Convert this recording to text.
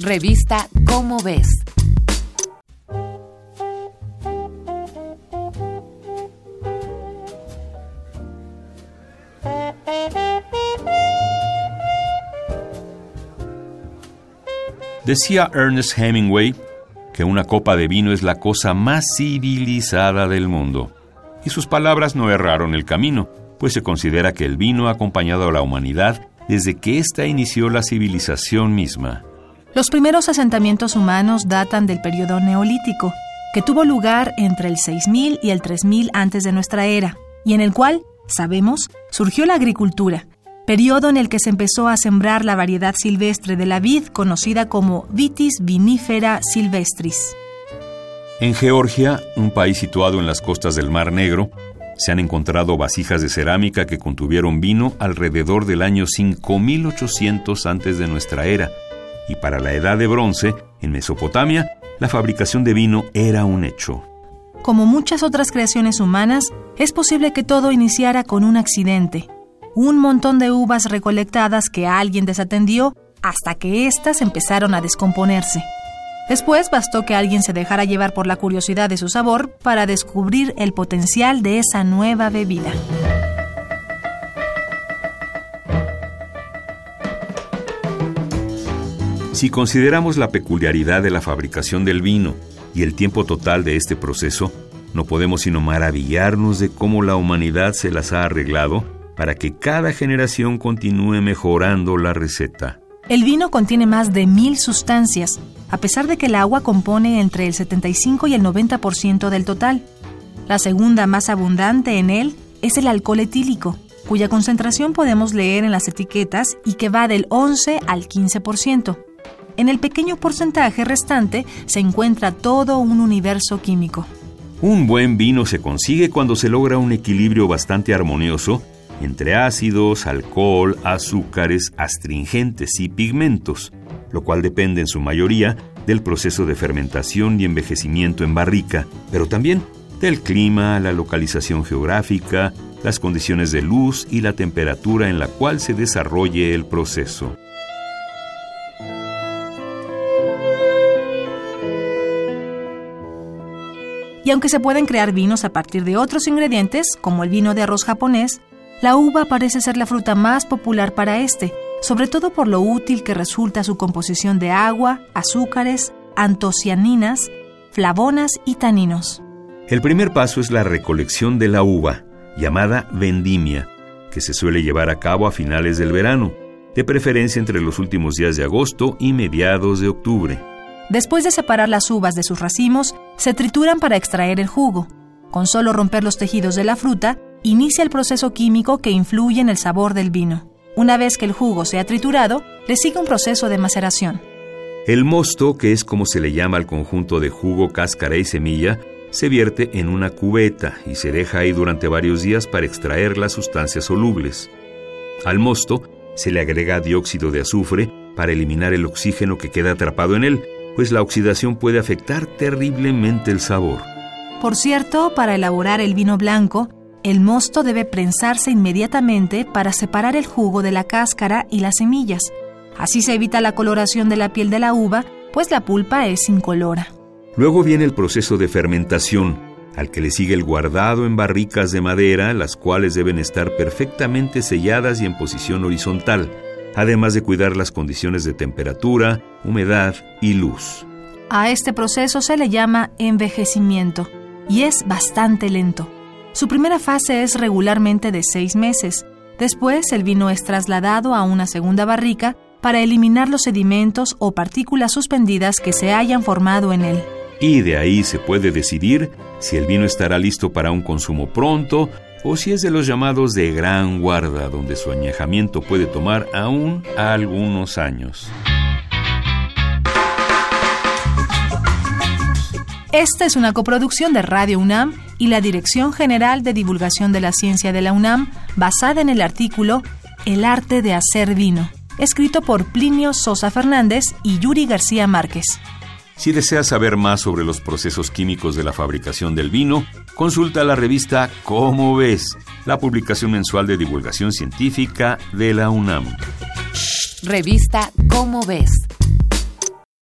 Revista Cómo ves. Decía Ernest Hemingway que una copa de vino es la cosa más civilizada del mundo. Y sus palabras no erraron el camino, pues se considera que el vino ha acompañado a la humanidad desde que ésta inició la civilización misma. Los primeros asentamientos humanos datan del periodo neolítico, que tuvo lugar entre el 6000 y el 3000 antes de nuestra era, y en el cual, sabemos, surgió la agricultura, periodo en el que se empezó a sembrar la variedad silvestre de la vid conocida como Vitis vinifera silvestris. En Georgia, un país situado en las costas del Mar Negro, se han encontrado vasijas de cerámica que contuvieron vino alrededor del año 5800 antes de nuestra era, y para la edad de bronce, en Mesopotamia, la fabricación de vino era un hecho. Como muchas otras creaciones humanas, es posible que todo iniciara con un accidente, un montón de uvas recolectadas que alguien desatendió hasta que éstas empezaron a descomponerse. Después bastó que alguien se dejara llevar por la curiosidad de su sabor para descubrir el potencial de esa nueva bebida. Si consideramos la peculiaridad de la fabricación del vino y el tiempo total de este proceso, no podemos sino maravillarnos de cómo la humanidad se las ha arreglado para que cada generación continúe mejorando la receta. El vino contiene más de mil sustancias, a pesar de que el agua compone entre el 75 y el 90% del total. La segunda más abundante en él es el alcohol etílico, cuya concentración podemos leer en las etiquetas y que va del 11 al 15%. En el pequeño porcentaje restante se encuentra todo un universo químico. Un buen vino se consigue cuando se logra un equilibrio bastante armonioso entre ácidos, alcohol, azúcares, astringentes y pigmentos, lo cual depende en su mayoría del proceso de fermentación y envejecimiento en barrica, pero también del clima, la localización geográfica, las condiciones de luz y la temperatura en la cual se desarrolle el proceso. Y aunque se pueden crear vinos a partir de otros ingredientes, como el vino de arroz japonés, la uva parece ser la fruta más popular para este, sobre todo por lo útil que resulta su composición de agua, azúcares, antocianinas, flavonas y taninos. El primer paso es la recolección de la uva, llamada vendimia, que se suele llevar a cabo a finales del verano, de preferencia entre los últimos días de agosto y mediados de octubre. Después de separar las uvas de sus racimos, se trituran para extraer el jugo. Con solo romper los tejidos de la fruta, inicia el proceso químico que influye en el sabor del vino. Una vez que el jugo se ha triturado, le sigue un proceso de maceración. El mosto, que es como se le llama al conjunto de jugo, cáscara y semilla, se vierte en una cubeta y se deja ahí durante varios días para extraer las sustancias solubles. Al mosto se le agrega dióxido de azufre para eliminar el oxígeno que queda atrapado en él, pues la oxidación puede afectar terriblemente el sabor. Por cierto, para elaborar el vino blanco, el mosto debe prensarse inmediatamente para separar el jugo de la cáscara y las semillas. Así se evita la coloración de la piel de la uva, pues la pulpa es incolora. Luego viene el proceso de fermentación, al que le sigue el guardado en barricas de madera, las cuales deben estar perfectamente selladas y en posición horizontal, además de cuidar las condiciones de temperatura, humedad y luz. A este proceso se le llama envejecimiento y es bastante lento. Su primera fase es regularmente de seis meses. Después el vino es trasladado a una segunda barrica para eliminar los sedimentos o partículas suspendidas que se hayan formado en él. Y de ahí se puede decidir si el vino estará listo para un consumo pronto o si es de los llamados de gran guarda, donde su añejamiento puede tomar aún algunos años. Esta es una coproducción de Radio UNAM y la Dirección General de Divulgación de la Ciencia de la UNAM, basada en el artículo El arte de hacer vino, escrito por Plinio Sosa Fernández y Yuri García Márquez. Si deseas saber más sobre los procesos químicos de la fabricación del vino, consulta la revista Cómo ves, la publicación mensual de divulgación científica de la UNAM. Revista Cómo ves